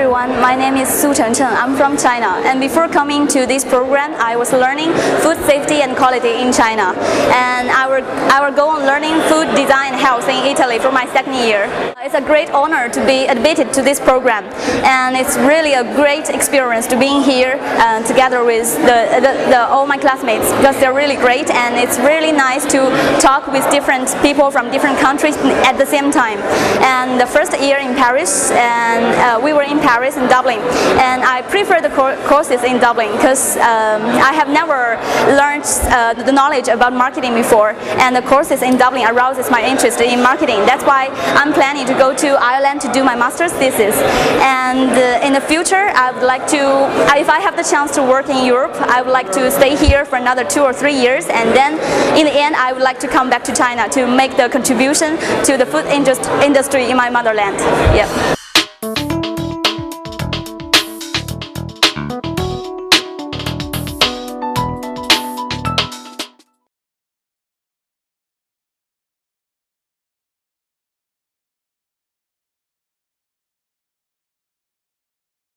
everyone. My name is Su Chencheng. I'm from China. And before coming to this program, I was learning food safety and quality in China. And I will, I will go on learning food design and health in Italy for my second year. It's a great honor to be admitted to this program. And it's really a great experience to being here uh, together with the, the, the, all my classmates because they're really great and it's really nice to talk with different people from different countries at the same time. And the first year in Paris, and uh, we were in Paris and Dublin. And I prefer the cour- courses in Dublin because um, I have never learned uh, the knowledge about marketing before. And the courses in Dublin arouses my interest in marketing. That's why I'm planning to go to Ireland to do my master's thesis. And uh, in the future, I would like to, if I have the chance to work in Europe, I would like to stay here for another two or three years. And then in the end, I would like to come back to China to make the contribution to the food indus- industry in my motherland. Yeah.